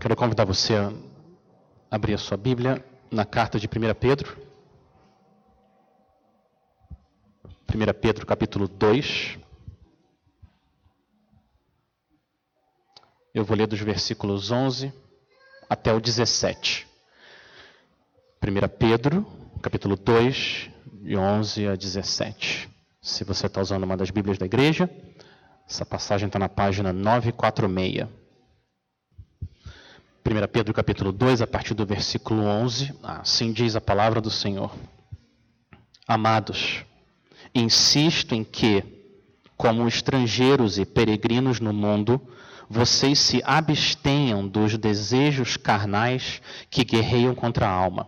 Quero convidar você a abrir a sua Bíblia na carta de 1 Pedro. 1 Pedro capítulo 2. Eu vou ler dos versículos 11 até o 17. 1 Pedro, capítulo 2, de 11 a 17. Se você está usando uma das Bíblias da igreja, essa passagem está na página 946. 1 Pedro capítulo 2, a partir do versículo 11, assim diz a palavra do Senhor. Amados, insisto em que, como estrangeiros e peregrinos no mundo, vocês se abstenham dos desejos carnais que guerreiam contra a alma.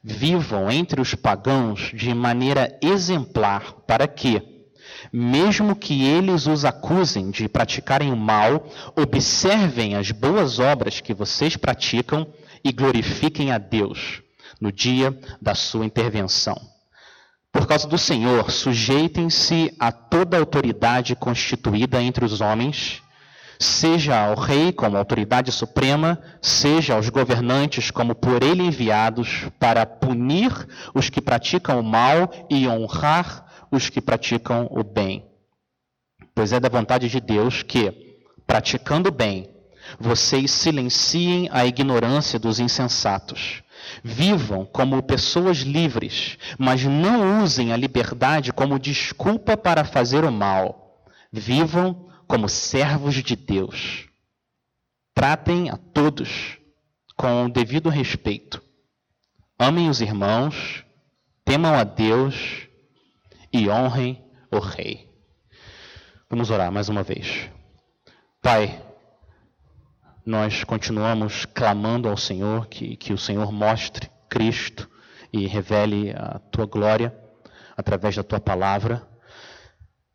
Vivam entre os pagãos de maneira exemplar, para que, mesmo que eles os acusem de praticarem o mal, observem as boas obras que vocês praticam e glorifiquem a Deus no dia da sua intervenção. Por causa do Senhor, sujeitem-se a toda autoridade constituída entre os homens, seja ao rei como autoridade suprema, seja aos governantes como por ele enviados, para punir os que praticam o mal e honrar os que praticam o bem. Pois é da vontade de Deus que, praticando o bem, vocês silenciem a ignorância dos insensatos. Vivam como pessoas livres, mas não usem a liberdade como desculpa para fazer o mal. Vivam como servos de Deus. Tratem a todos com o devido respeito. Amem os irmãos, temam a Deus e honrem o Rei. Vamos orar mais uma vez. Pai, nós continuamos clamando ao Senhor que, que o Senhor mostre Cristo e revele a tua glória através da tua palavra.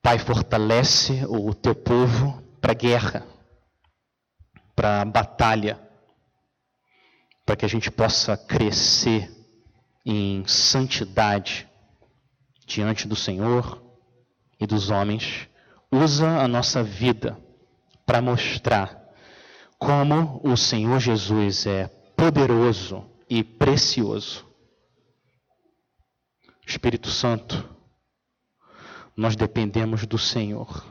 Pai, fortalece o teu povo para a guerra, para a batalha, para que a gente possa crescer em santidade diante do Senhor e dos homens, usa a nossa vida para mostrar como o Senhor Jesus é poderoso e precioso. Espírito Santo, nós dependemos do Senhor.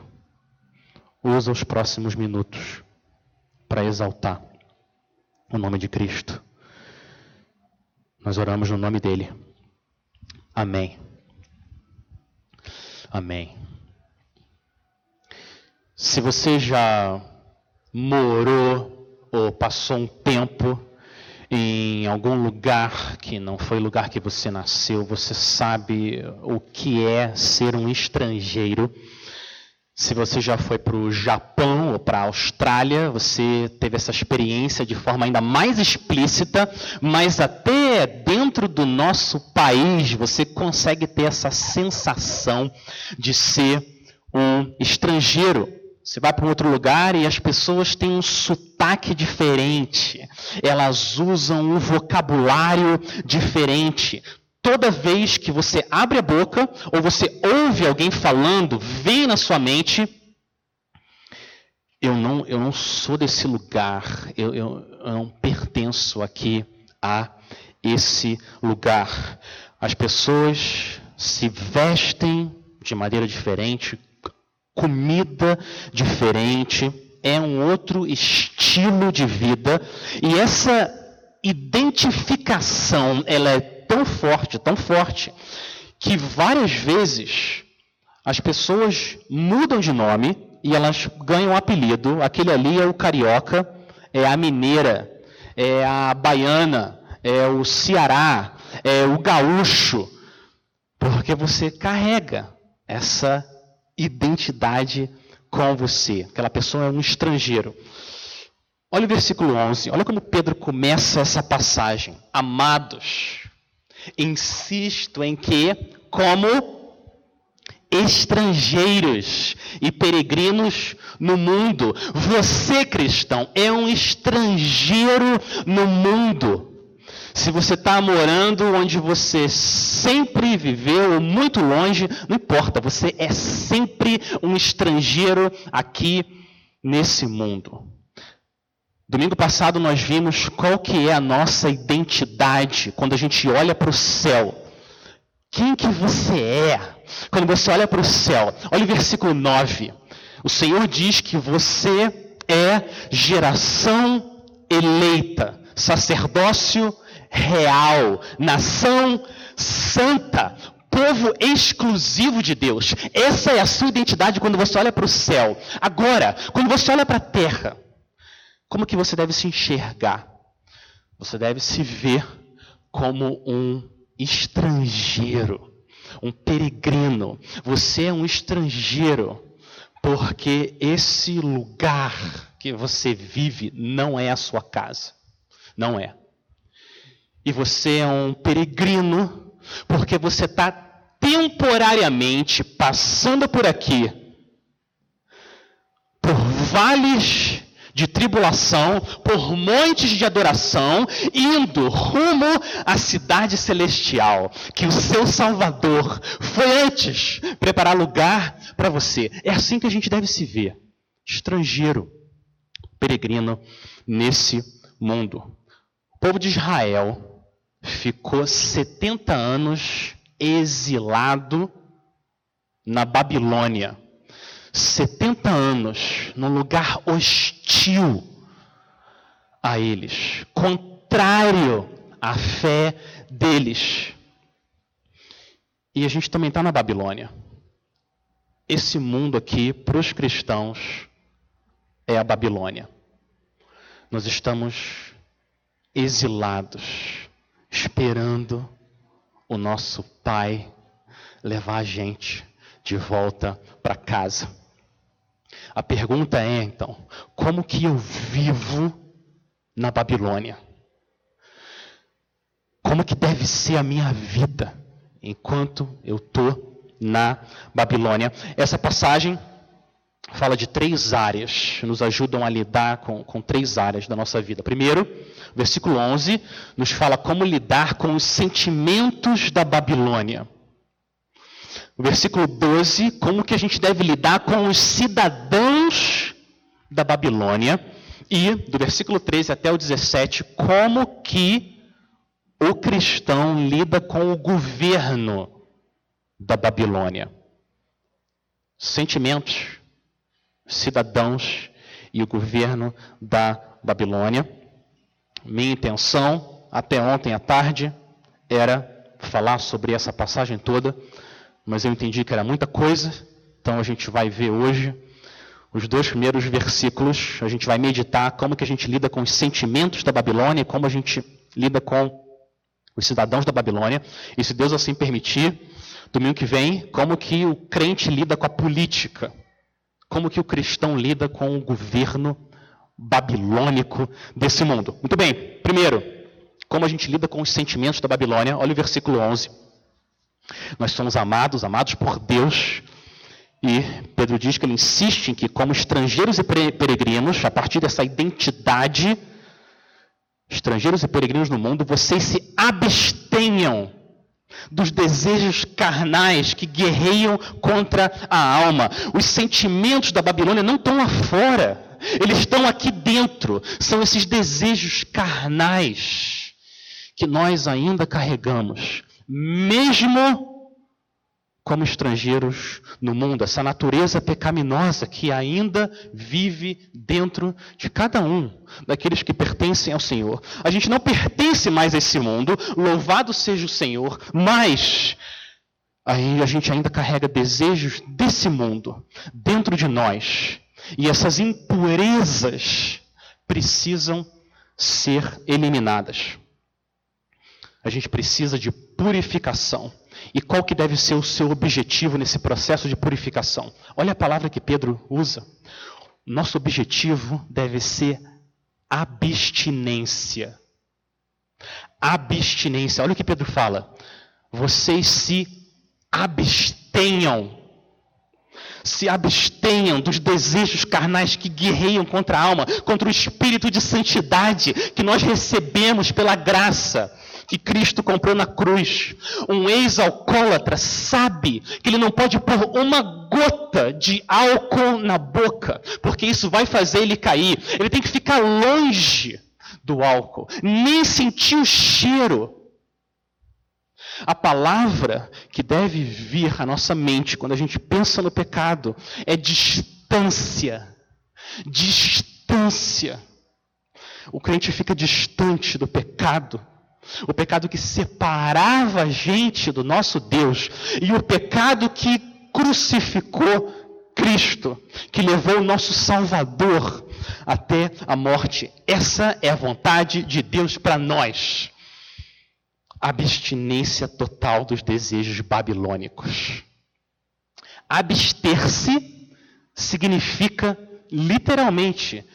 Usa os próximos minutos para exaltar o nome de Cristo. Nós oramos no nome dele. Amém. Amém. Se você já morou ou passou um tempo em algum lugar que não foi o lugar que você nasceu, você sabe o que é ser um estrangeiro. Se você já foi para o Japão ou para a Austrália, você teve essa experiência de forma ainda mais explícita, mas até dentro do nosso país você consegue ter essa sensação de ser um estrangeiro. Você vai para um outro lugar e as pessoas têm um sotaque diferente, elas usam um vocabulário diferente toda vez que você abre a boca ou você ouve alguém falando, vem na sua mente, eu não, eu não sou desse lugar, eu, eu, eu não pertenço aqui a esse lugar. As pessoas se vestem de maneira diferente, comida diferente, é um outro estilo de vida, e essa identificação, ela é tão forte, tão forte, que várias vezes as pessoas mudam de nome e elas ganham um apelido. Aquele ali é o carioca, é a mineira, é a baiana, é o Ceará, é o gaúcho, porque você carrega essa identidade com você. Aquela pessoa é um estrangeiro. Olha o versículo 11, olha como Pedro começa essa passagem. Amados, Insisto em que, como estrangeiros e peregrinos no mundo, você cristão é um estrangeiro no mundo. Se você está morando onde você sempre viveu, ou muito longe, não importa, você é sempre um estrangeiro aqui nesse mundo. Domingo passado nós vimos qual que é a nossa identidade quando a gente olha para o céu. Quem que você é quando você olha para o céu? Olha o versículo 9. O Senhor diz que você é geração eleita, sacerdócio real, nação santa, povo exclusivo de Deus. Essa é a sua identidade quando você olha para o céu. Agora, quando você olha para a terra, como que você deve se enxergar? Você deve se ver como um estrangeiro, um peregrino. Você é um estrangeiro, porque esse lugar que você vive não é a sua casa. Não é. E você é um peregrino, porque você está temporariamente passando por aqui, por vales de tribulação, por montes de adoração, indo rumo à cidade celestial, que o seu Salvador foi antes preparar lugar para você. É assim que a gente deve se ver, estrangeiro, peregrino nesse mundo. O povo de Israel ficou 70 anos exilado na Babilônia. 70 anos num lugar hostil a eles, contrário à fé deles. E a gente também está na Babilônia. Esse mundo aqui, para os cristãos, é a Babilônia. Nós estamos exilados, esperando o nosso Pai levar a gente de volta para casa. A pergunta é então: como que eu vivo na Babilônia? Como que deve ser a minha vida enquanto eu estou na Babilônia? Essa passagem fala de três áreas, nos ajudam a lidar com, com três áreas da nossa vida. Primeiro, versículo 11, nos fala como lidar com os sentimentos da Babilônia. O versículo 12, como que a gente deve lidar com os cidadãos da Babilônia. E do versículo 13 até o 17, como que o cristão lida com o governo da Babilônia. Sentimentos, cidadãos e o governo da Babilônia. Minha intenção, até ontem à tarde, era falar sobre essa passagem toda mas eu entendi que era muita coisa, então a gente vai ver hoje os dois primeiros versículos, a gente vai meditar como que a gente lida com os sentimentos da Babilônia, como a gente lida com os cidadãos da Babilônia, e se Deus assim permitir, domingo que vem, como que o crente lida com a política, como que o cristão lida com o governo babilônico desse mundo. Muito bem, primeiro, como a gente lida com os sentimentos da Babilônia, olha o versículo 11. Nós somos amados, amados por Deus. E Pedro diz que ele insiste em que, como estrangeiros e peregrinos, a partir dessa identidade, estrangeiros e peregrinos no mundo, vocês se abstenham dos desejos carnais que guerreiam contra a alma. Os sentimentos da Babilônia não estão lá fora, eles estão aqui dentro. São esses desejos carnais que nós ainda carregamos mesmo como estrangeiros no mundo, essa natureza pecaminosa que ainda vive dentro de cada um daqueles que pertencem ao Senhor. A gente não pertence mais a esse mundo, louvado seja o Senhor, mas aí a gente ainda carrega desejos desse mundo dentro de nós. E essas impurezas precisam ser eliminadas. A gente precisa de purificação. E qual que deve ser o seu objetivo nesse processo de purificação? Olha a palavra que Pedro usa. Nosso objetivo deve ser abstinência. Abstinência. Olha o que Pedro fala. Vocês se abstenham. Se abstenham dos desejos carnais que guerreiam contra a alma, contra o espírito de santidade que nós recebemos pela graça que Cristo comprou na cruz. Um ex-alcoólatra sabe que ele não pode pôr uma gota de álcool na boca, porque isso vai fazer ele cair. Ele tem que ficar longe do álcool, nem sentir o cheiro. A palavra que deve vir à nossa mente quando a gente pensa no pecado é distância. Distância. O crente fica distante do pecado. O pecado que separava a gente do nosso Deus. E o pecado que crucificou Cristo, que levou o nosso Salvador até a morte. Essa é a vontade de Deus para nós. Abstinência total dos desejos babilônicos. Abster-se significa literalmente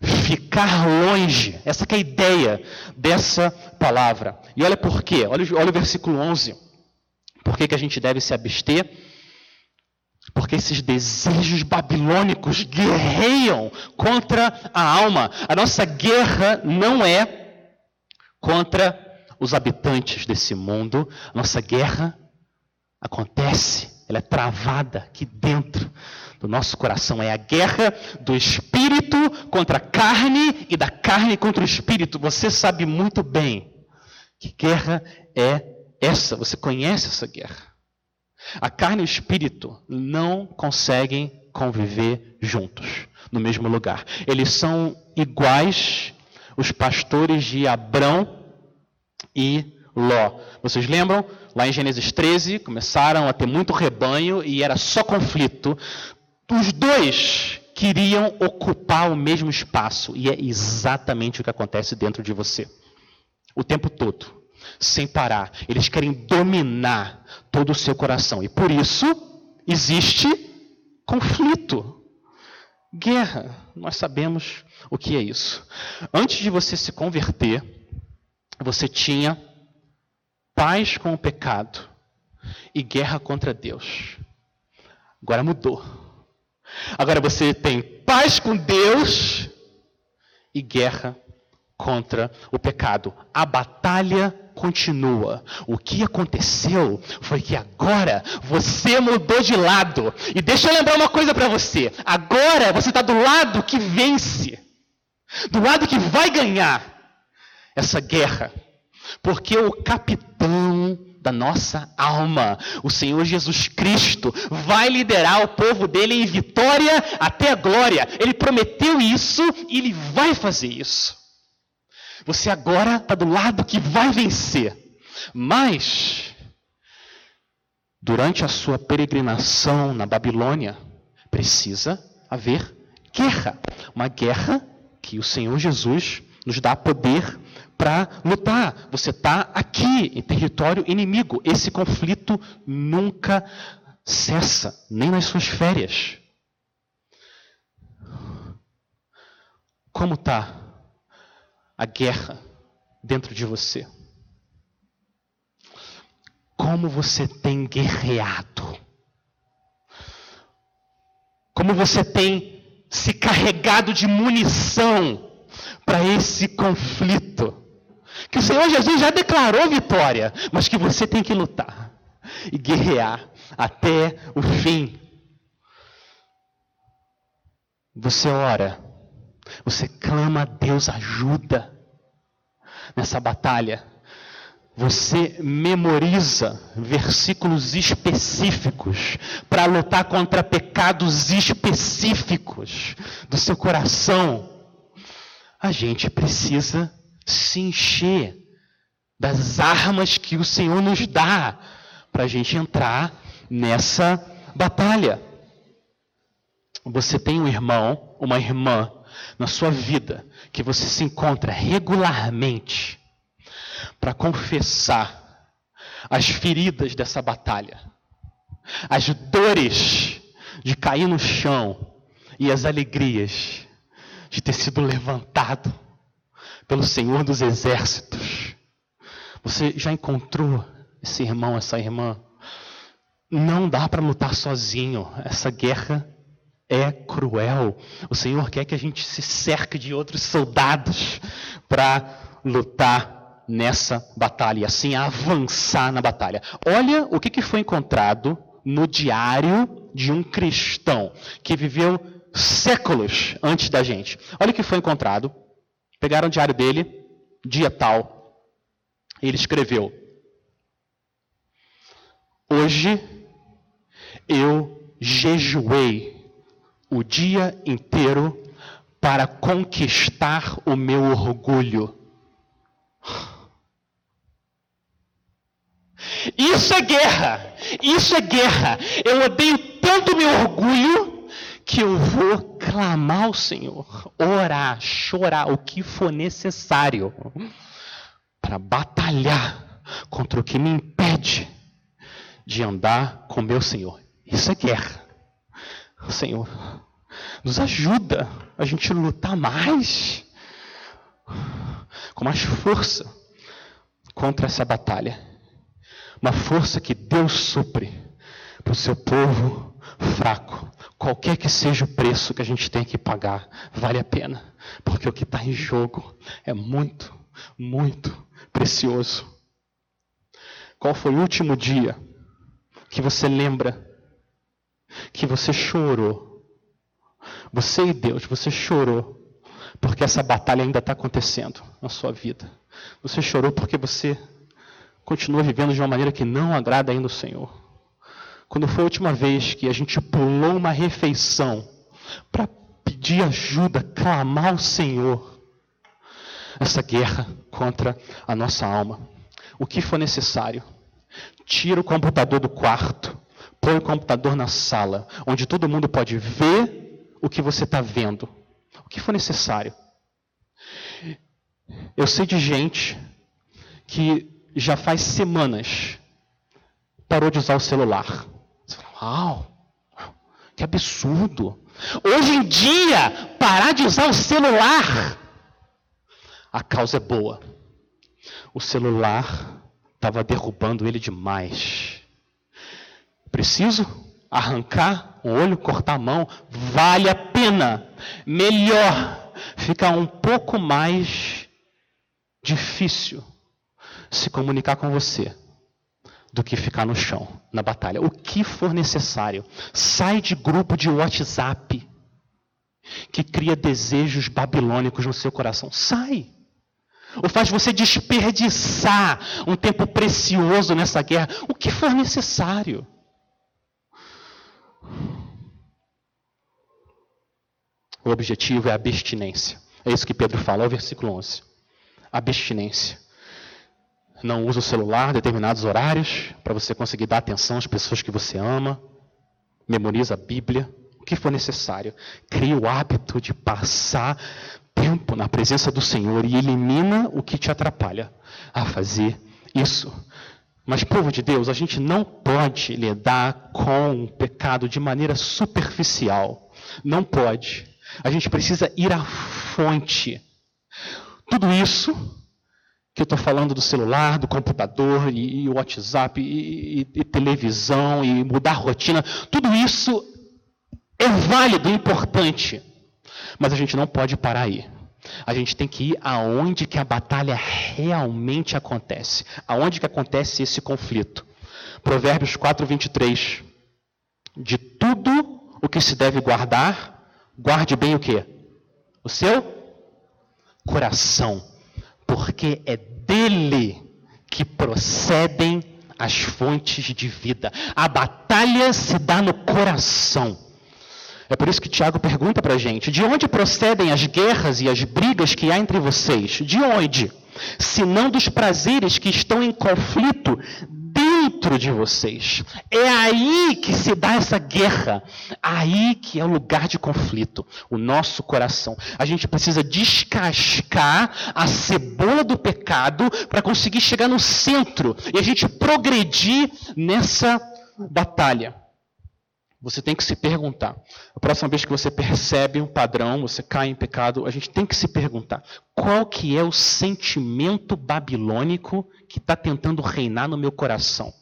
ficar longe. Essa é a ideia dessa palavra. E olha por quê. Olha, olha o versículo 11. Por que, que a gente deve se abster? Porque esses desejos babilônicos guerreiam contra a alma. A nossa guerra não é contra os habitantes desse mundo. Nossa guerra acontece, ela é travada aqui dentro do nosso coração. É a guerra do espírito contra a carne e da carne contra o espírito. Você sabe muito bem que guerra é essa. Você conhece essa guerra. A carne e o espírito não conseguem conviver juntos, no mesmo lugar. Eles são iguais os pastores de Abrão e Ló. Vocês lembram? Lá em Gênesis 13, começaram a ter muito rebanho e era só conflito. Os dois queriam ocupar o mesmo espaço, e é exatamente o que acontece dentro de você. O tempo todo, sem parar. Eles querem dominar todo o seu coração, e por isso existe conflito, guerra. Nós sabemos o que é isso. Antes de você se converter, você tinha paz com o pecado e guerra contra Deus. Agora mudou. Agora você tem paz com Deus e guerra contra o pecado. A batalha continua. O que aconteceu foi que agora você mudou de lado. E deixa eu lembrar uma coisa para você. Agora você está do lado que vence, do lado que vai ganhar essa guerra. Porque o capitão da nossa alma. O Senhor Jesus Cristo vai liderar o povo dele em vitória até a glória. Ele prometeu isso e ele vai fazer isso. Você agora está do lado que vai vencer. Mas, durante a sua peregrinação na Babilônia, precisa haver guerra. Uma guerra que o Senhor Jesus nos dá poder para lutar. Você está aqui em território inimigo. Esse conflito nunca cessa, nem nas suas férias. Como está a guerra dentro de você? Como você tem guerreado? Como você tem se carregado de munição para esse conflito? Que o Senhor Jesus já declarou vitória, mas que você tem que lutar e guerrear até o fim. Você ora, você clama a Deus ajuda nessa batalha. Você memoriza versículos específicos para lutar contra pecados específicos do seu coração. A gente precisa se encher das armas que o Senhor nos dá para a gente entrar nessa batalha. Você tem um irmão, uma irmã na sua vida que você se encontra regularmente para confessar as feridas dessa batalha, as dores de cair no chão e as alegrias de ter sido levantado pelo Senhor dos Exércitos. Você já encontrou esse irmão, essa irmã? Não dá para lutar sozinho. Essa guerra é cruel. O Senhor quer que a gente se cerque de outros soldados para lutar. nessa batalha e assim avançar na batalha. Olha o que, que foi encontrado no diário de um cristão que viveu séculos antes da gente. Olha o que foi encontrado. Pegaram o diário dele, dia tal. Ele escreveu: Hoje eu jejuei o dia inteiro para conquistar o meu orgulho. Isso é guerra. Isso é guerra. Eu odeio tanto meu orgulho que eu vou clamar ao Senhor, orar, chorar, o que for necessário para batalhar contra o que me impede de andar com meu Senhor. Isso é guerra. Senhor, nos ajuda a gente lutar mais, com mais força contra essa batalha. Uma força que Deus supre para o seu povo fraco. Qualquer que seja o preço que a gente tem que pagar, vale a pena. Porque o que está em jogo é muito, muito precioso. Qual foi o último dia que você lembra que você chorou. Você e Deus, você chorou porque essa batalha ainda está acontecendo na sua vida. Você chorou porque você continua vivendo de uma maneira que não agrada ainda o Senhor. Quando foi a última vez que a gente pulou uma refeição para pedir ajuda, clamar ao Senhor, essa guerra contra a nossa alma. O que for necessário tira o computador do quarto, põe o computador na sala, onde todo mundo pode ver o que você está vendo, o que for necessário. Eu sei de gente que já faz semanas parou de usar o celular. Uau, que absurdo. Hoje em dia, parar de usar o celular, a causa é boa. O celular estava derrubando ele demais. Preciso arrancar o olho, cortar a mão? Vale a pena. Melhor ficar um pouco mais difícil se comunicar com você do que ficar no chão, na batalha. O que for necessário. Sai de grupo de WhatsApp que cria desejos babilônicos no seu coração. Sai ou faz você desperdiçar um tempo precioso nessa guerra, o que for necessário. O objetivo é a abstinência. É isso que Pedro fala, é o versículo 11. Abstinência. Não usa o celular em determinados horários para você conseguir dar atenção às pessoas que você ama. Memoriza a Bíblia, o que for necessário. Cria o hábito de passar tempo na presença do Senhor e elimina o que te atrapalha a fazer isso. Mas, povo de Deus, a gente não pode lidar com o pecado de maneira superficial. Não pode. A gente precisa ir à fonte. Tudo isso que eu estou falando do celular, do computador, e, e WhatsApp, e, e, e televisão, e mudar rotina, tudo isso é válido, importante. Mas a gente não pode parar aí. A gente tem que ir aonde que a batalha realmente acontece. Aonde que acontece esse conflito. Provérbios 4, 23. De tudo o que se deve guardar, guarde bem o que? O seu coração. Porque é dele que procedem as fontes de vida. A batalha se dá no coração. É por isso que Tiago pergunta para a gente: de onde procedem as guerras e as brigas que há entre vocês? De onde? Se não dos prazeres que estão em conflito dentro de vocês. É aí que se dá essa guerra. Aí que é o lugar de conflito, o nosso coração. A gente precisa descascar a cebola do pecado para conseguir chegar no centro e a gente progredir nessa batalha. Você tem que se perguntar. A próxima vez que você percebe um padrão, você cai em pecado, a gente tem que se perguntar: qual que é o sentimento babilônico que está tentando reinar no meu coração?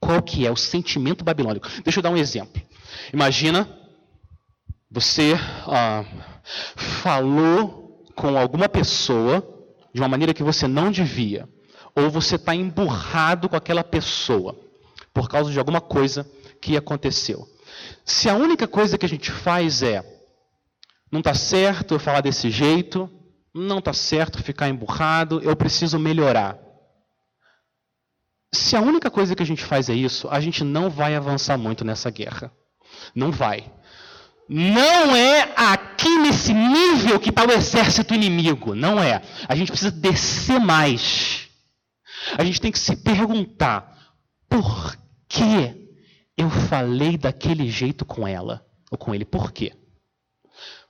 Qual que é o sentimento babilônico? Deixa eu dar um exemplo. Imagina você ah, falou com alguma pessoa de uma maneira que você não devia, ou você está emburrado com aquela pessoa por causa de alguma coisa que aconteceu. Se a única coisa que a gente faz é não está certo eu falar desse jeito, não está certo ficar emburrado, eu preciso melhorar. Se a única coisa que a gente faz é isso, a gente não vai avançar muito nessa guerra. Não vai. Não é aqui nesse nível que está o exército inimigo. Não é. A gente precisa descer mais. A gente tem que se perguntar: por que eu falei daquele jeito com ela? Ou com ele? Por quê?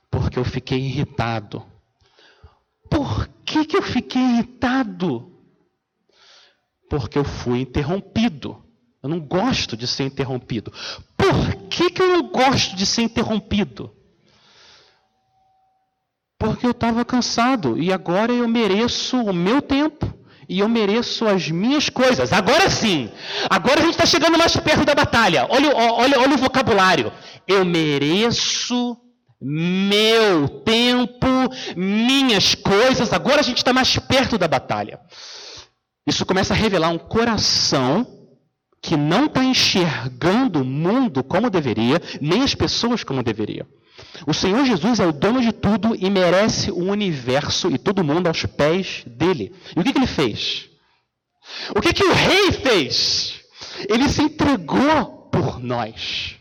Porque eu fiquei irritado. Por que, que eu fiquei irritado? Porque eu fui interrompido. Eu não gosto de ser interrompido. Por que, que eu não gosto de ser interrompido? Porque eu estava cansado e agora eu mereço o meu tempo e eu mereço as minhas coisas. Agora sim, agora a gente está chegando mais perto da batalha. Olha, olha, olha o vocabulário. Eu mereço meu tempo, minhas coisas. Agora a gente está mais perto da batalha. Isso começa a revelar um coração que não está enxergando o mundo como deveria, nem as pessoas como deveria. O Senhor Jesus é o dono de tudo e merece o universo e todo mundo aos pés dele. E o que, que ele fez? O que, que o rei fez? Ele se entregou por nós.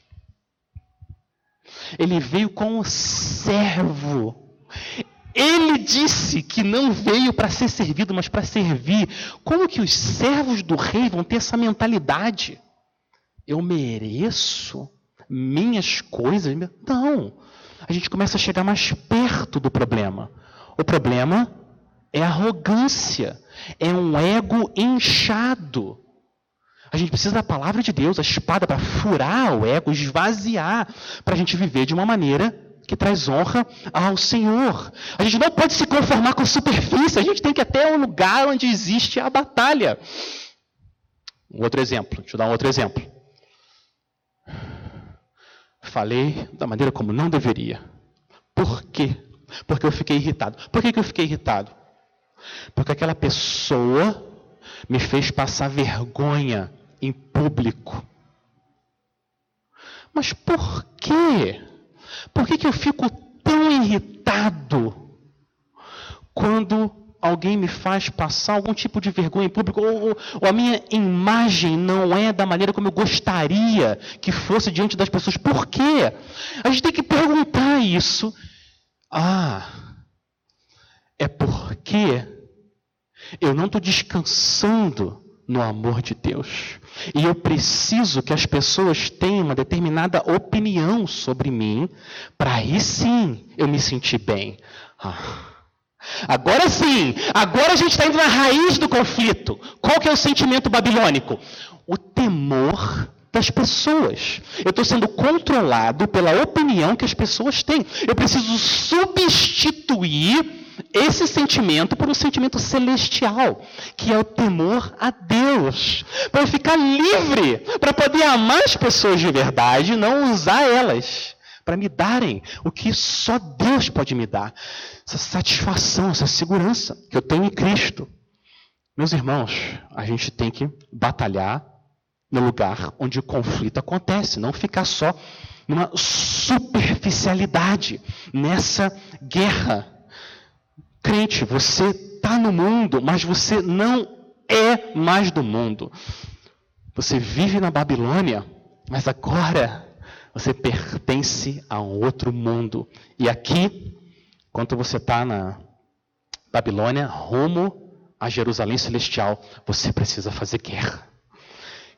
Ele veio como servo. Ele disse que não veio para ser servido, mas para servir. Como que os servos do rei vão ter essa mentalidade? Eu mereço minhas coisas? Não. A gente começa a chegar mais perto do problema. O problema é arrogância, é um ego inchado. A gente precisa da palavra de Deus, a espada, para furar o ego, esvaziar, para a gente viver de uma maneira que traz honra ao Senhor. A gente não pode se conformar com superfície, a gente tem que ir até um lugar onde existe a batalha. Um outro exemplo, deixa eu dar um outro exemplo. Falei da maneira como não deveria. Por quê? Porque eu fiquei irritado. Por que, que eu fiquei irritado? Porque aquela pessoa me fez passar vergonha em público. Mas por quê? Por que, que eu fico tão irritado quando alguém me faz passar algum tipo de vergonha em público, ou, ou, a minha imagem não é da maneira como eu gostaria que fosse diante das pessoas. Por quê? A gente tem que perguntar isso. Ah, é porque eu não estou descansando no amor de Deus. E eu preciso que as pessoas tenham uma determinada opinião sobre mim, para aí sim eu me sentir bem. Ah. Agora sim, agora a gente está indo na raiz do conflito. Qual que é o sentimento babilônico? O temor das pessoas. Eu estou sendo controlado pela opinião que as pessoas têm. Eu preciso substituir esse sentimento por um sentimento celestial, que é o temor a Deus, para ficar livre, para poder amar as pessoas de verdade e não usar elas para me darem o que só Deus pode me dar. Essa satisfação, essa segurança que eu tenho em Cristo. Meus irmãos, a gente tem que batalhar no lugar onde o conflito acontece, não ficar só numa superficialidade, nessa guerra Crente, você está no mundo, mas você não é mais do mundo. Você vive na Babilônia, mas agora você pertence a um outro mundo. E aqui, enquanto você está na Babilônia, rumo a Jerusalém Celestial, você precisa fazer guerra.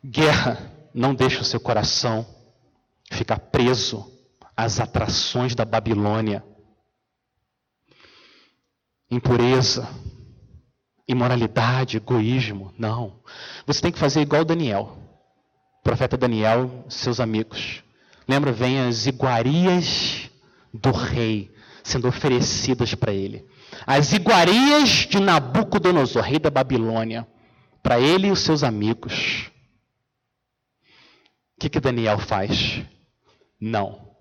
Guerra não deixa o seu coração ficar preso às atrações da Babilônia impureza, imoralidade, egoísmo. Não. Você tem que fazer igual Daniel. O profeta Daniel, seus amigos. Lembra, vem as iguarias do rei sendo oferecidas para ele. As iguarias de Nabucodonosor, rei da Babilônia, para ele e os seus amigos. O que, que Daniel faz? Não.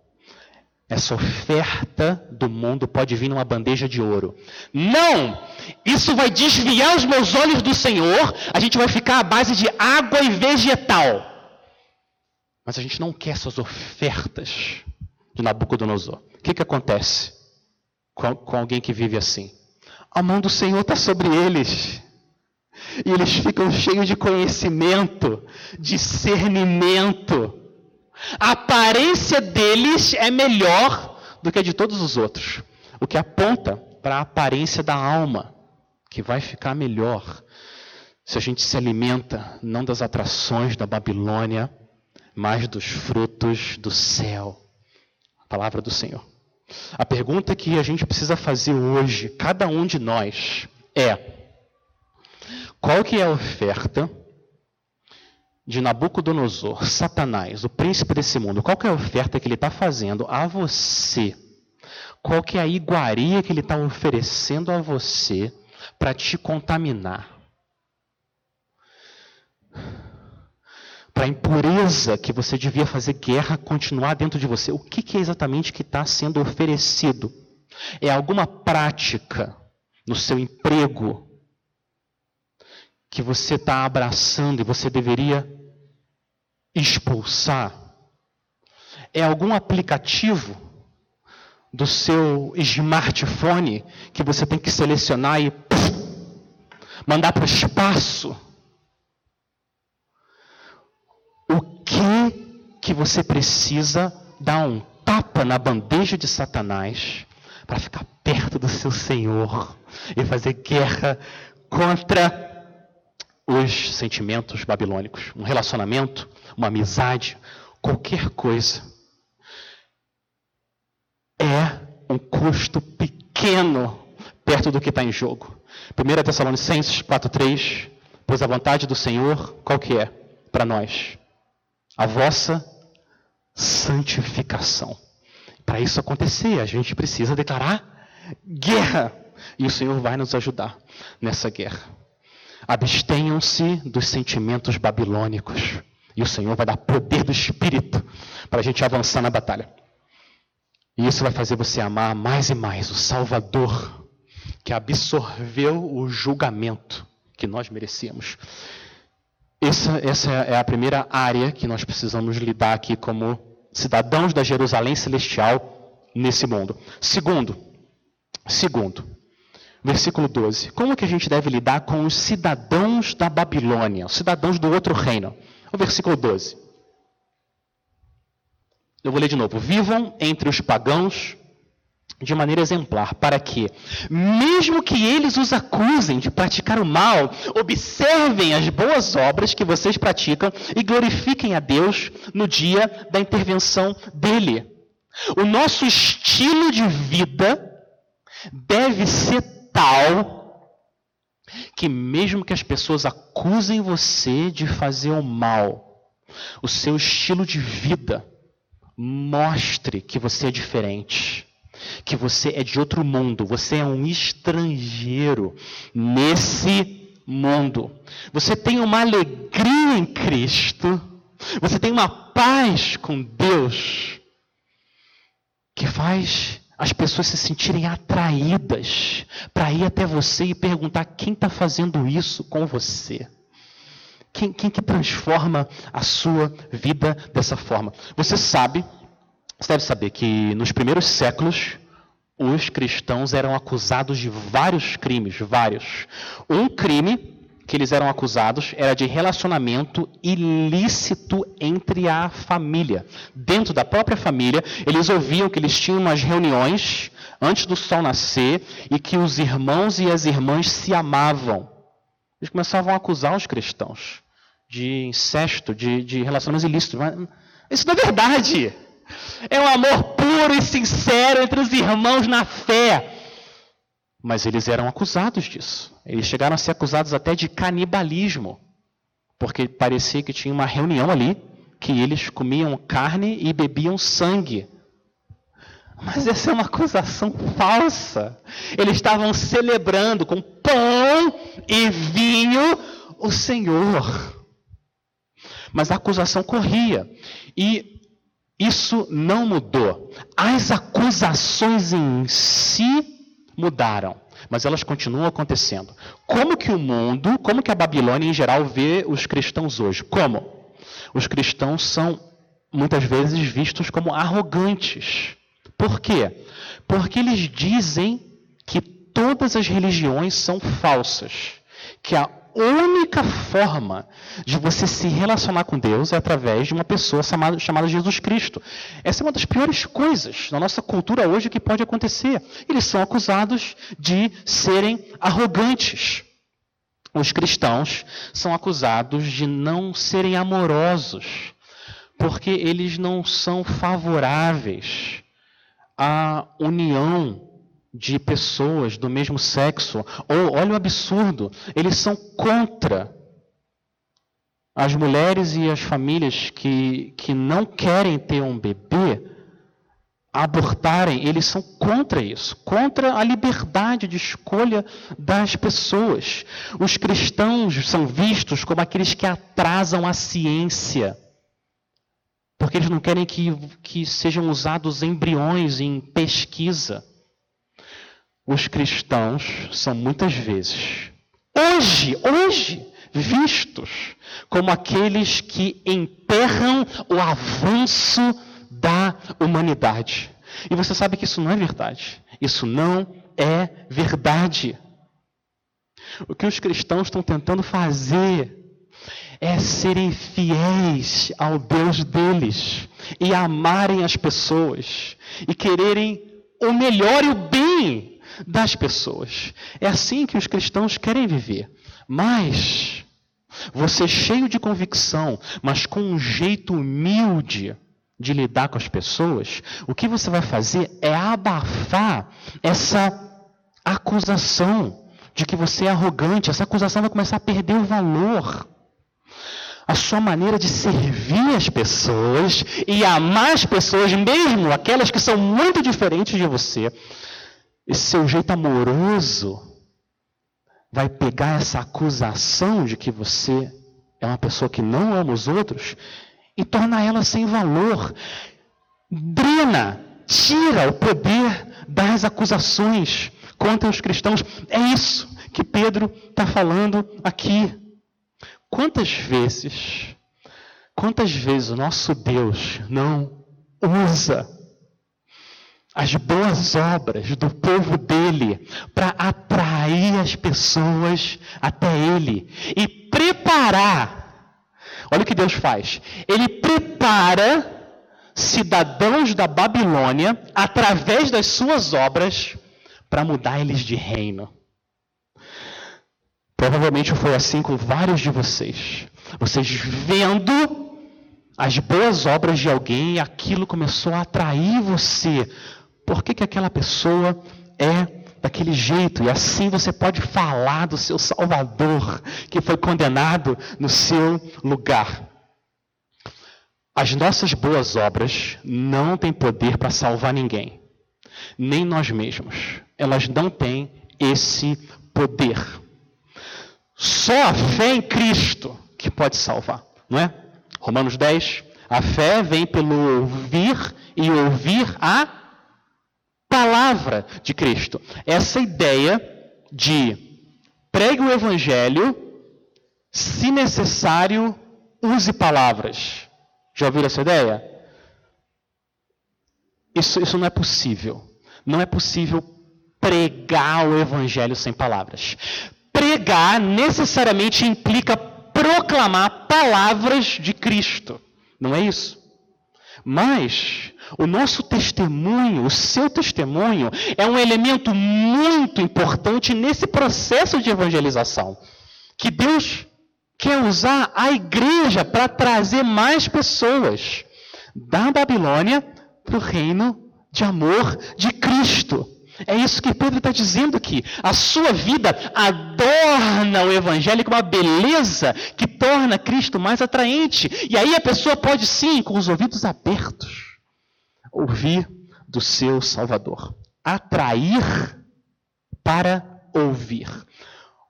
Essa oferta do mundo pode vir numa bandeja de ouro. Não! isso vai desviar os meus olhos do Senhor, a gente vai ficar à base de água e vegetal. Mas a gente não quer essas ofertas de Nabucodonosor. O que, que acontece com, com alguém que vive assim? A mão do Senhor está sobre eles. E eles ficam cheios de conhecimento, discernimento. A aparência deles é melhor do que a de todos os outros. O que aponta para a aparência da alma, que vai ficar melhor se a gente se alimenta não das atrações da Babilônia, mas dos frutos do céu. A palavra do Senhor. A pergunta que a gente precisa fazer hoje, cada um de nós, é: qual que é a oferta de Nabucodonosor, Satanás, o príncipe desse mundo? Qual é a oferta que ele está fazendo a você? Qual é a iguaria que ele está oferecendo a você para te contaminar? Para a impureza que você devia fazer guerra continuar dentro de você. O que, que é exatamente que está sendo oferecido? É alguma prática no seu emprego, que você está abraçando e você deveria expulsar? É algum aplicativo do seu smartphone que você tem que selecionar e mandar para o espaço? O que que você precisa dar um tapa na bandeja de Satanás para ficar perto do seu Senhor e fazer guerra contra os sentimentos babilônicos, um relacionamento, uma amizade, qualquer coisa. É um custo pequeno perto do que está em jogo. 1 Tessalonicenses 4,3, pois a vontade do Senhor, qual que é para nós? A vossa santificação. Para isso acontecer, a gente precisa declarar guerra. E o Senhor vai nos ajudar nessa guerra. Abstenham-se dos sentimentos babilônicos. E o Senhor vai dar poder do Espírito para a gente avançar na batalha. E isso vai fazer você amar mais e mais o Salvador, que absorveu o julgamento que nós merecíamos. Essa, essa é a primeira área que nós precisamos lidar aqui como cidadãos da Jerusalém Celestial nesse mundo. Segundo, segundo, versículo 12. Como que a gente deve lidar com os cidadãos da Babilônia, os cidadãos do outro reino? O versículo 12. Eu vou ler de novo. Vivam entre os pagãos de maneira exemplar, para que, mesmo que eles os acusem de praticar o mal, observem as boas obras que vocês praticam e glorifiquem a Deus no dia da intervenção dele. O nosso estilo de vida deve ser tal que, mesmo que as pessoas acusem você de fazer o mal, o seu estilo de vida mostre que você é diferente, que você é de outro mundo, você é um estrangeiro nesse mundo. Você tem uma alegria em Cristo, você tem uma paz com Deus que faz as pessoas se sentirem atraídas para ir até você e perguntar quem está fazendo isso com você. Quem, quem que transforma a sua vida dessa forma? Você sabe, você deve saber que nos primeiros séculos os cristãos eram acusados de vários crimes, vários. Um crime que eles eram acusados era de relacionamento ilícito entre a família. Dentro da própria família, eles ouviam que eles tinham umas reuniões antes do sol nascer e que os irmãos e as irmãs se amavam. Eles começavam a acusar os cristãos de incesto, de, de relacionamentos ilícitos. Mas isso não é verdade. É um amor puro e sincero entre os irmãos na fé. Mas eles eram acusados disso. Eles chegaram a ser acusados até de canibalismo, porque parecia que tinha uma reunião ali que eles comiam carne e bebiam sangue. Mas essa é uma acusação falsa. Eles estavam celebrando com pão e vinho o Senhor. Mas a acusação corria. E isso não mudou. As acusações em si mudaram. mas elas continuam acontecendo. Como que o mundo, como que a Babilônia em geral vê os cristãos hoje? Como? Os cristãos são muitas vezes vistos como arrogantes. Por quê? Porque eles dizem que todas as religiões são falsas, que a única forma de você se relacionar com Deus é através de uma pessoa chamada, chamada Jesus Cristo. Essa é uma das piores coisas na nossa cultura hoje que pode acontecer. Eles são acusados de serem arrogantes. Os cristãos são acusados de não serem amorosos, porque eles não são favoráveis à união de pessoas do mesmo sexo. Ou, olha o absurdo, eles são contra as mulheres e as famílias que, que não querem ter um bebê abortarem, eles são contra isso, contra a liberdade de escolha das pessoas. Os cristãos são vistos como aqueles que atrasam a ciência, porque eles não querem que, que sejam usados embriões em pesquisa os cristãos são muitas vezes, hoje, hoje, vistos como aqueles que enterram o avanço da humanidade. E você sabe que isso não é verdade. Isso não é verdade. O que os cristãos estão tentando fazer é serem fiéis ao Deus deles e amarem as pessoas e quererem o melhor e o bem das pessoas. É assim que os cristãos querem viver. Mas você cheio de convicção, mas com um jeito humilde de lidar com as pessoas, o que você vai fazer é abafar essa acusação de que você é arrogante. Essa acusação vai começar a perder o valor. A sua maneira de servir as pessoas e amar as pessoas, mesmo aquelas que são muito diferentes de você, esse seu jeito amoroso vai pegar essa acusação de que você é uma pessoa que não ama os outros e torna ela sem valor. Drena, tira o poder das acusações contra os cristãos. É isso que Pedro está falando aqui. Quantas vezes, quantas vezes o nosso Deus não usa as boas obras do povo dele para atrair as pessoas até ele e preparar. Olha o que Deus faz. Ele prepara cidadãos da Babilônia através das suas obras para mudar eles de reino. Provavelmente foi assim com vários de vocês. Vocês vendo as boas obras de alguém, aquilo começou a atrair você por que, que aquela pessoa é daquele jeito? E assim você pode falar do seu Salvador, que foi condenado no seu lugar. As nossas boas obras não têm poder para salvar ninguém, nem nós mesmos. Elas não têm esse poder. Só a fé em Cristo que pode salvar, não é? Romanos 10. A fé vem pelo ouvir e ouvir a palavra de Cristo. Essa ideia de pregue o evangelho, se necessário, use palavras. Já ouviram essa ideia? Isso, isso não é possível. Não é possível pregar o evangelho sem palavras. Pregar necessariamente implica proclamar palavras de Cristo. Não é isso? Mas o nosso testemunho, o seu testemunho, é um elemento muito importante nesse processo de evangelização. Que Deus quer usar a igreja para trazer mais pessoas da Babilônia para o reino de amor de Cristo. É isso que Pedro está dizendo aqui. A sua vida adorna o Evangelho com uma beleza que torna Cristo mais atraente. E aí a pessoa pode sim, com os ouvidos abertos, ouvir do seu Salvador. Atrair para ouvir.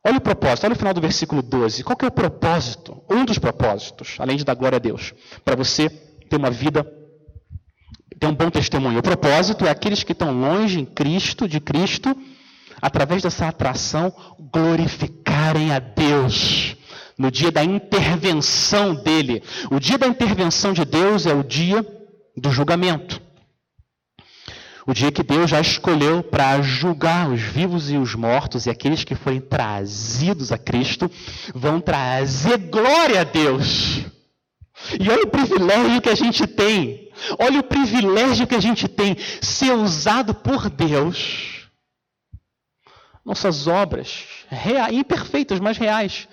Olha o propósito, olha o final do versículo 12. Qual que é o propósito? Um dos propósitos, além de dar glória a Deus, para você ter uma vida, ter um bom testemunho. O propósito é aqueles que estão longe em Cristo, de Cristo, através dessa atração, glorificarem a Deus. No dia da intervenção dele. O dia da intervenção de Deus é o dia do julgamento. O dia que Deus já escolheu para julgar os vivos e os mortos, e aqueles que forem trazidos a Cristo vão trazer glória a Deus. E olha o privilégio que a gente tem. Olha o privilégio que a gente tem ser usado por Deus. Nossas obras, imperfeitas, mas reais,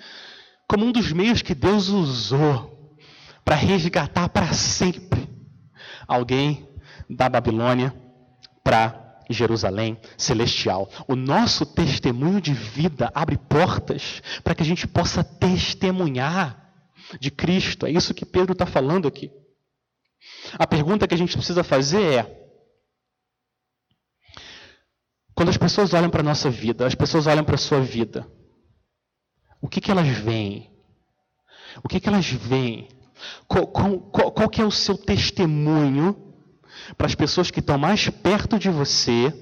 como um dos meios que Deus usou para resgatar para sempre alguém da Babilônia para Jerusalém celestial. O nosso testemunho de vida abre portas para que a gente possa testemunhar de Cristo. É isso que Pedro está falando aqui. A pergunta que a gente precisa fazer é: quando as pessoas olham para a nossa vida, as pessoas olham para a sua vida, o que, que elas veem? O que, que elas veem? Qual, qual, qual que é o seu testemunho para as pessoas que estão mais perto de você?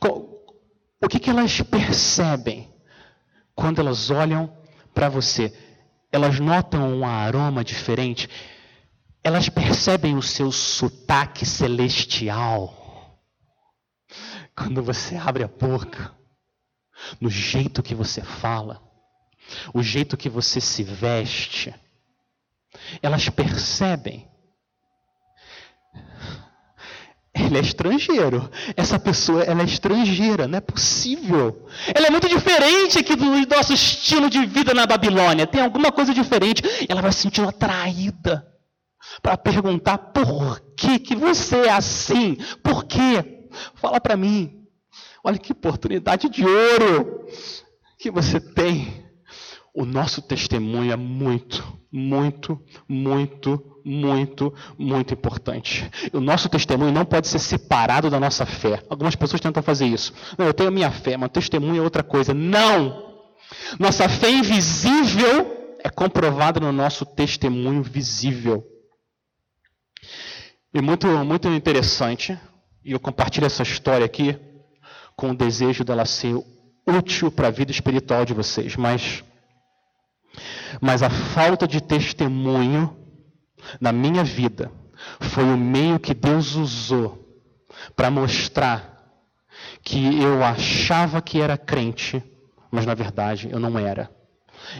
O que, que elas percebem quando elas olham para você, elas notam um aroma diferente, elas percebem o seu sotaque celestial. Quando você abre a boca, no jeito que você fala, o jeito que você se veste, elas percebem ele é estrangeiro. Essa pessoa ela é estrangeira, não é possível. Ela é muito diferente aqui do nosso estilo de vida na Babilônia. Tem alguma coisa diferente. Ela vai se sentir atraída para perguntar por que, que você é assim? Por quê? Fala para mim. Olha que oportunidade de ouro que você tem. O nosso testemunho é muito, muito, muito muito, muito importante. O nosso testemunho não pode ser separado da nossa fé. Algumas pessoas tentam fazer isso. Não, eu tenho minha fé, mas testemunho é outra coisa. Não! Nossa fé invisível é comprovada no nosso testemunho visível. E muito, muito interessante, e eu compartilho essa história aqui com o desejo dela ser útil para a vida espiritual de vocês, mas mas a falta de testemunho na minha vida foi o meio que Deus usou para mostrar que eu achava que era crente, mas na verdade eu não era.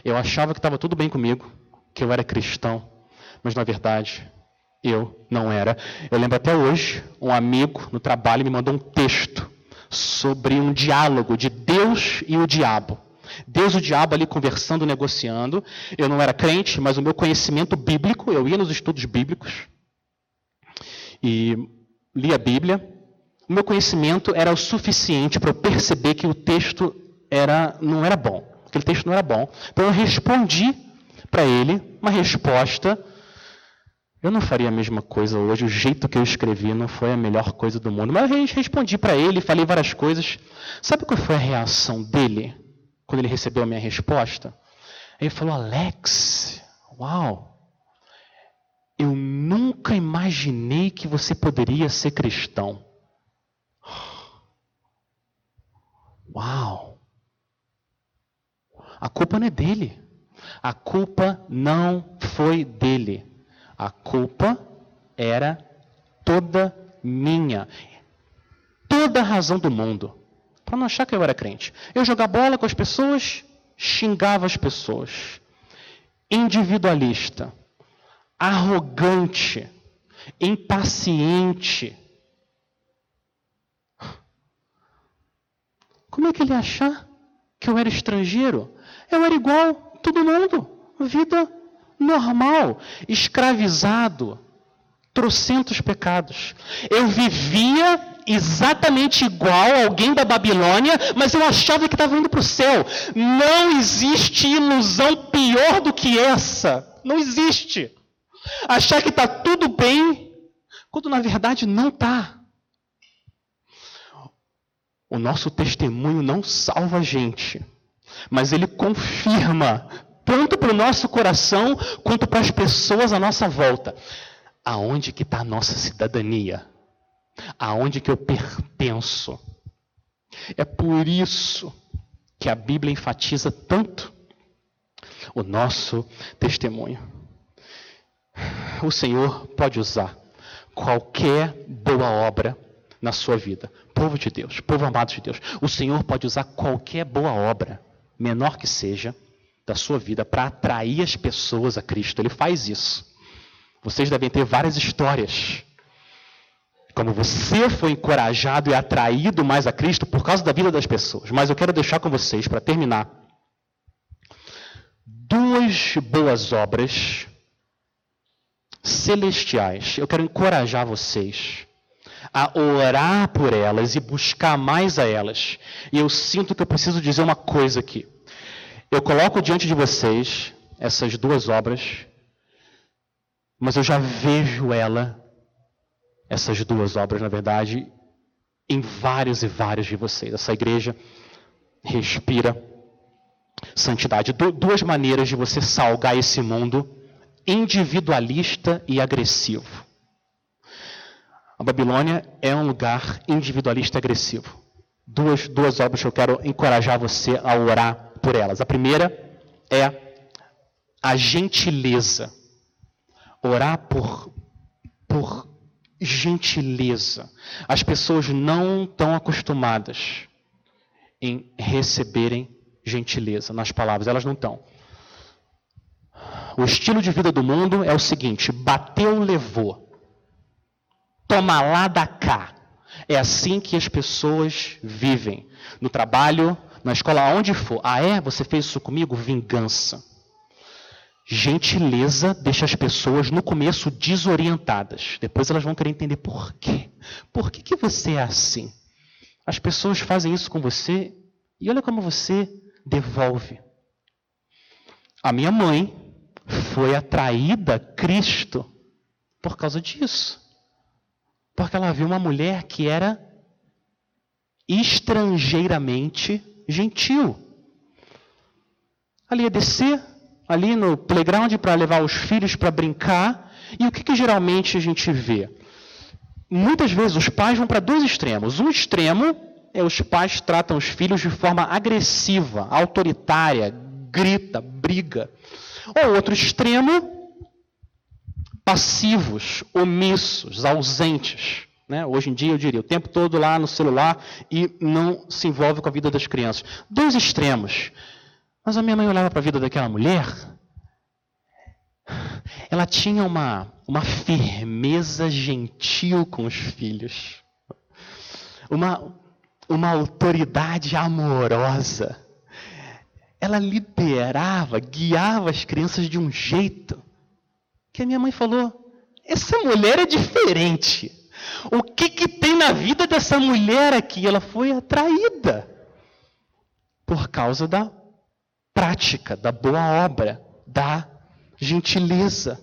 Eu achava que estava tudo bem comigo, que eu era cristão, mas na verdade eu não era. Eu lembro até hoje, um amigo no trabalho me mandou um texto sobre um diálogo de Deus e o diabo. Deus e o diabo ali conversando, negociando. Eu não era crente, mas o meu conhecimento bíblico, eu ia nos estudos bíblicos e lia a Bíblia. O meu conhecimento era o suficiente para eu perceber que o texto era, não era bom. Aquele texto não era bom. Então eu respondi para ele uma resposta. Eu não faria a mesma coisa hoje, o jeito que eu escrevi não foi a melhor coisa do mundo. Mas eu respondi para ele, falei várias coisas. Sabe qual foi a reação dele? Quando ele recebeu a minha resposta, ele falou: Alex, uau, eu nunca imaginei que você poderia ser cristão. Uau! A culpa não é dele. A culpa não foi dele. A culpa era toda minha. Toda a razão do mundo para não achar que eu era crente. Eu jogava bola com as pessoas, xingava as pessoas. Individualista, arrogante, impaciente. Como é que ele ia achar que eu era estrangeiro? Eu era igual todo mundo, vida normal, escravizado, trocentos pecados. Eu vivia exatamente igual a alguém da Babilônia, mas eu achava que estava indo para o céu. Não existe ilusão pior do que essa. Não existe. Achar que está tudo bem, quando na verdade não está. O nosso testemunho não salva a gente, mas ele confirma, tanto para o nosso coração, quanto para as pessoas à nossa volta. Aonde que está a nossa cidadania? Aonde que eu pertenço? É por isso que a Bíblia enfatiza tanto o nosso testemunho. O Senhor pode usar qualquer boa obra na sua vida. Povo de Deus, povo amado de Deus, o Senhor pode usar qualquer boa obra, menor que seja, da sua vida para atrair as pessoas a Cristo. Ele faz isso. Vocês devem ter várias histórias. Como você foi encorajado e atraído mais a Cristo por causa da vida das pessoas. Mas eu quero deixar com vocês, para terminar, duas boas obras celestiais. Eu quero encorajar vocês a orar por elas e buscar mais a elas. E eu sinto que eu preciso dizer uma coisa aqui. Eu coloco diante de vocês essas duas obras, mas eu já vejo ela, essas duas obras, na verdade, em vários e vários de vocês. Essa igreja respira santidade. duas maneiras de você salgar esse mundo individualista e agressivo. A Babilônia é um lugar individualista e agressivo. Duas, duas obras que eu quero encorajar você a orar por elas. A primeira é a gentileza. Orar por, por gentileza. As pessoas não estão acostumadas em receberem gentileza nas palavras, elas não estão. O estilo de vida do mundo é o seguinte: bateu, levou toma lá da cá. É assim que as pessoas vivem. No trabalho, na escola, aonde for. Ah, é? Você fez isso comigo? Vingança. Gentileza deixa as pessoas no começo desorientadas. Depois elas vão querer entender por quê. Por que, que você é assim? As pessoas fazem isso com você e olha como você devolve. A minha mãe foi atraída a Cristo por causa disso. Porque ela viu uma mulher que era estrangeiramente gentil. Ali ia descer, ali no playground para levar os filhos para brincar. E o que, que geralmente a gente vê? Muitas vezes os pais vão para dois extremos. Um extremo é os pais tratam os filhos de forma agressiva, autoritária, grita, briga. Ou outro extremo passivos, omissos, ausentes. Né? Hoje em dia, eu diria, o tempo todo lá no celular e não se envolve com a vida das crianças. Dois extremos. Mas a minha mãe olhava para a vida daquela mulher, ela tinha uma, uma firmeza gentil com os filhos, uma, uma autoridade amorosa. Ela liderava, guiava as crianças de um jeito que a minha mãe falou: essa mulher é diferente. O que, que tem na vida dessa mulher aqui? Ela foi atraída por causa da prática, da boa obra, da gentileza.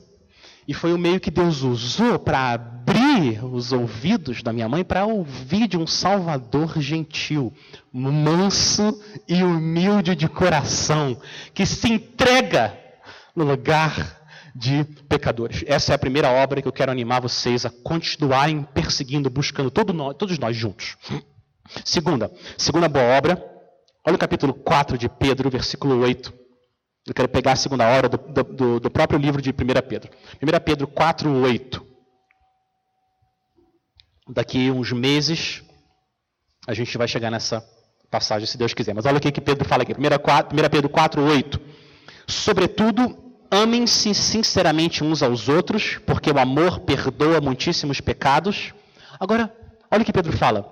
E foi o meio que Deus usou para abrir os ouvidos da minha mãe para ouvir de um Salvador gentil, manso e humilde de coração, que se entrega no lugar de pecadores. Essa é a primeira obra que eu quero animar vocês a continuarem perseguindo, buscando todo nós, todos nós juntos. Segunda, segunda boa obra, olha o capítulo 4 de Pedro, versículo 8. Eu quero pegar a segunda hora do, do, do próprio livro de 1 Pedro. 1 Pedro 4, 8. Daqui uns meses, a gente vai chegar nessa passagem, se Deus quiser. Mas olha o que, que Pedro fala aqui. 1 Pedro 4, 8. Sobretudo, Amem-se sinceramente uns aos outros, porque o amor perdoa muitíssimos pecados. Agora, olha o que Pedro fala.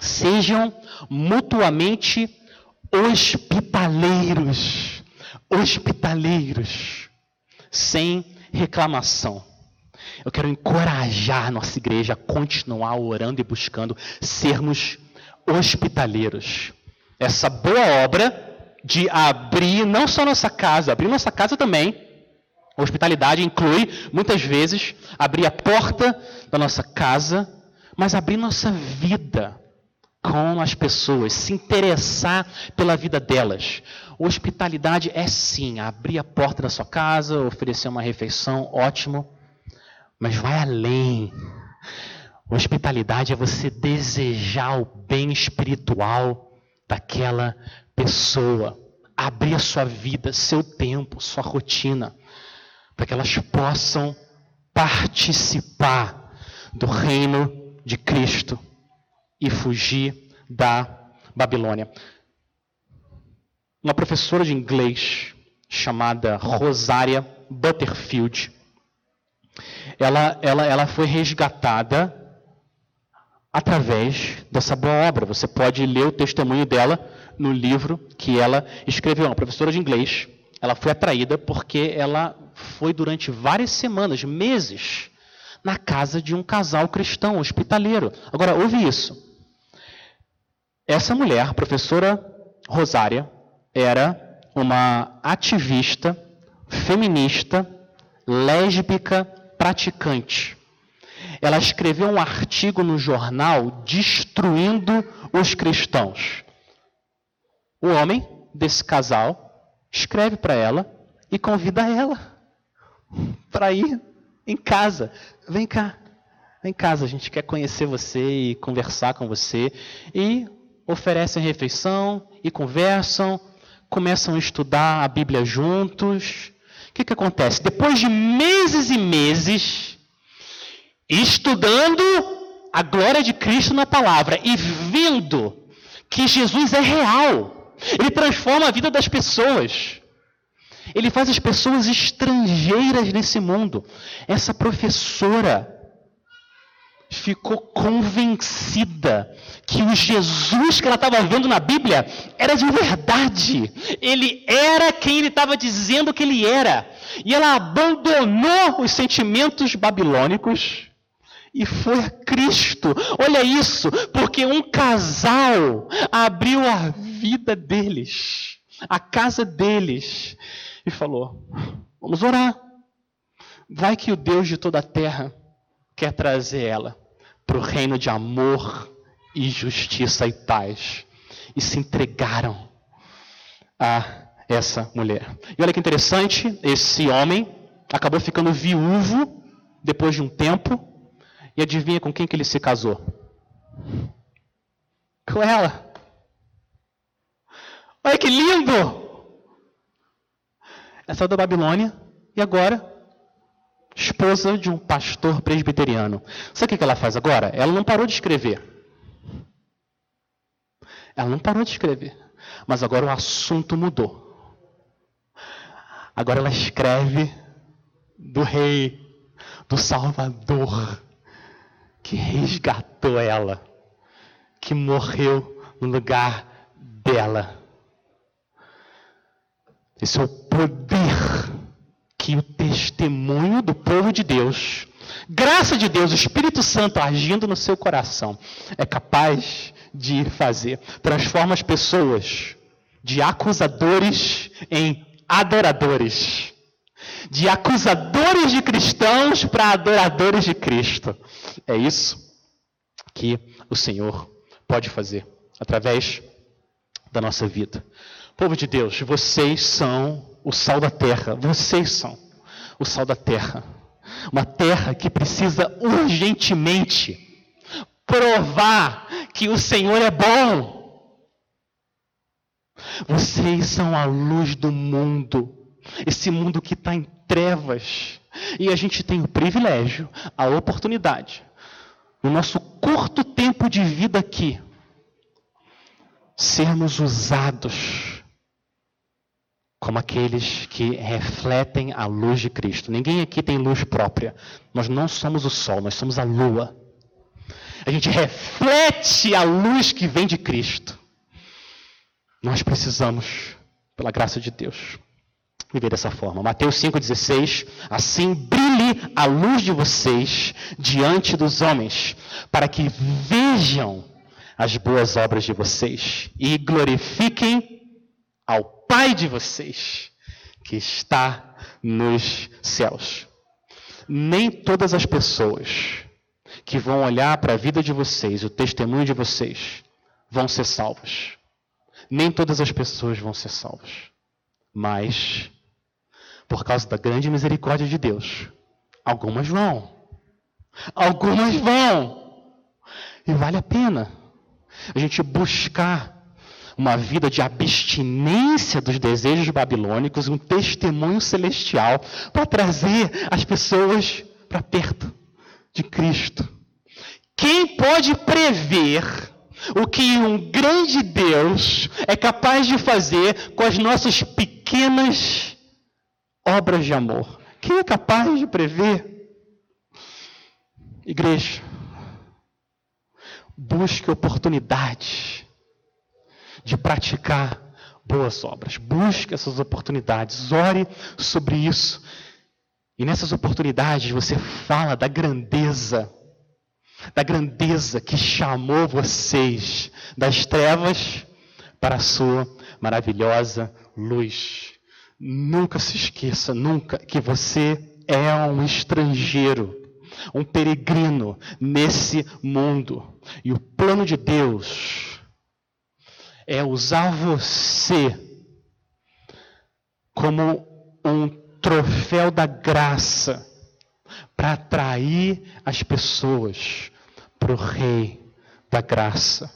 Sejam mutuamente hospitaleiros. Hospitaleiros. Sem reclamação. Eu quero encorajar nossa igreja a continuar orando e buscando sermos hospitaleiros. Essa boa obra de abrir não só nossa casa, abrir nossa casa também. Hospitalidade inclui, muitas vezes, abrir a porta da nossa casa, mas abrir nossa vida com as pessoas, se interessar pela vida delas. Hospitalidade é sim abrir a porta da sua casa, oferecer uma refeição, ótimo, mas vai além. Hospitalidade é você desejar o bem espiritual daquela pessoa, abrir a sua vida, seu tempo, sua rotina, para que elas possam participar do reino de Cristo e fugir da Babilônia. Uma professora de inglês chamada Rosária Butterfield, ela, ela, ela foi resgatada através dessa boa obra. Você pode ler o testemunho dela no livro que ela escreveu. Uma professora de inglês. Ela foi atraída porque ela foi durante várias semanas, meses, na casa de um casal cristão hospitaleiro. Agora, ouve isso. Essa mulher, professora Rosária, era uma ativista feminista, lésbica, praticante ela escreveu um artigo no jornal destruindo os cristãos. O homem desse casal escreve para ela e convida ela para ir em casa. Vem cá, vem em casa, a gente quer conhecer você e conversar com você. E oferecem refeição e conversam, começam a estudar a Bíblia juntos. O que, que acontece? Depois de meses e meses, estudando a glória de Cristo na palavra e vendo que Jesus é real. Ele transforma a vida das pessoas. Ele faz as pessoas estrangeiras nesse mundo. Essa professora ficou convencida que o Jesus que ela estava vendo na Bíblia era de verdade. Ele era quem ele estava dizendo que ele era. E ela abandonou os sentimentos babilônicos e foi a Cristo. Olha isso, porque um casal abriu a vida deles, a casa deles, e falou: Vamos orar. Vai que o Deus de toda a terra quer trazer ela para o reino de amor e justiça e paz. E se entregaram a essa mulher. E olha que interessante, esse homem acabou ficando viúvo depois de um tempo e adivinha com quem que ele se casou? Com ela. Olha que lindo! Ela saiu da Babilônia e agora esposa de um pastor presbiteriano. Sabe o que ela faz agora? Ela não parou de escrever. Ela não parou de escrever. Mas agora o assunto mudou. Agora ela escreve do rei, do Salvador, que resgatou ela, que morreu no lugar dela. Esse é o poder que o testemunho do povo de Deus, graça de Deus, o Espírito Santo agindo no seu coração, é capaz de fazer. Transforma as pessoas de acusadores em adoradores de acusadores de cristãos para adoradores de Cristo. É isso que o Senhor pode fazer através da nossa vida. Povo de Deus, vocês são o sal da terra. Vocês são o sal da terra. Uma terra que precisa urgentemente provar que o Senhor é bom. Vocês são a luz do mundo esse mundo que está em trevas. E a gente tem o privilégio, a oportunidade, no nosso curto tempo de vida aqui, sermos usados como aqueles que refletem a luz de Cristo. Ninguém aqui tem luz própria. Nós não somos o sol, nós somos a lua. A gente reflete a luz que vem de Cristo. Nós precisamos, pela graça de Deus, viver dessa forma. Mateus 5,16: Assim brilhe a luz de vocês diante dos homens, para que vejam as boas obras de vocês e glorifiquem ao Pai de vocês, que está nos céus. Nem todas as pessoas que vão olhar para a vida de vocês, o testemunho de vocês, vão ser salvas. Nem todas as pessoas vão ser salvas. Mas por causa da grande misericórdia de Deus. Algumas vão. Algumas vão. E vale a pena a gente buscar uma vida de abstinência dos desejos babilônicos, um testemunho celestial para trazer as pessoas para perto de Cristo. Quem pode prever o que um grande Deus é capaz de fazer com as nossas pequenas obras de amor? Quem é capaz de prever? Igreja, busque oportunidades de praticar boas obras. Busque essas oportunidades, ore sobre isso. E nessas oportunidades você fala da grandeza, da grandeza que chamou vocês das trevas para a sua maravilhosa luz. Nunca se esqueça, nunca, que você é um estrangeiro, um peregrino nesse mundo. E o plano de Deus é usar você como um troféu da graça para atrair as pessoas para o Rei da graça.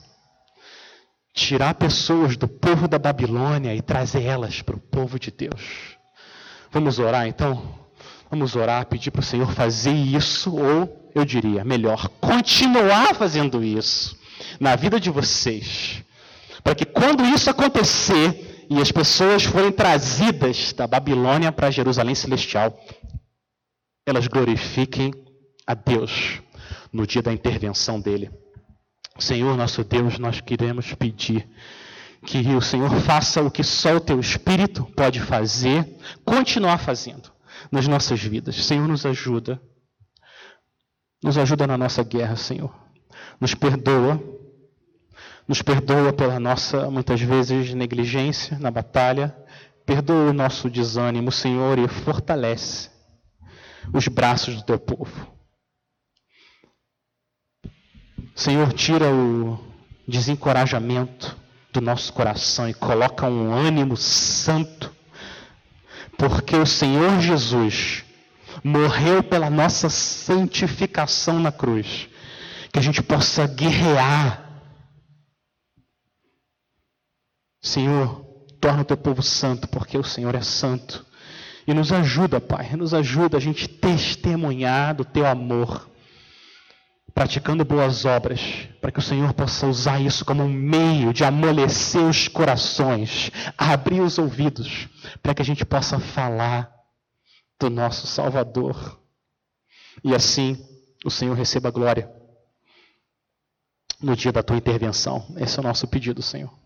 Tirar pessoas do povo da Babilônia e trazer elas para o povo de Deus. Vamos orar então? Vamos orar, pedir para o Senhor fazer isso, ou eu diria, melhor, continuar fazendo isso na vida de vocês para que quando isso acontecer e as pessoas forem trazidas da Babilônia para Jerusalém Celestial, elas glorifiquem a Deus no dia da intervenção dele. Senhor, nosso Deus, nós queremos pedir que o Senhor faça o que só o teu Espírito pode fazer, continuar fazendo nas nossas vidas. Senhor, nos ajuda. Nos ajuda na nossa guerra, Senhor. Nos perdoa nos perdoa pela nossa, muitas vezes, negligência na batalha. Perdoa o nosso desânimo, Senhor, e fortalece os braços do teu povo. Senhor, tira o desencorajamento do nosso coração e coloca um ânimo santo, porque o Senhor Jesus morreu pela nossa santificação na cruz, que a gente possa guerrear Senhor, torna o teu povo santo, porque o Senhor é santo. E nos ajuda, Pai, nos ajuda a gente testemunhar do teu amor, praticando boas obras, para que o Senhor possa usar isso como um meio de amolecer os corações, abrir os ouvidos, para que a gente possa falar do nosso Salvador. E assim o Senhor receba glória no dia da tua intervenção. Esse é o nosso pedido, Senhor.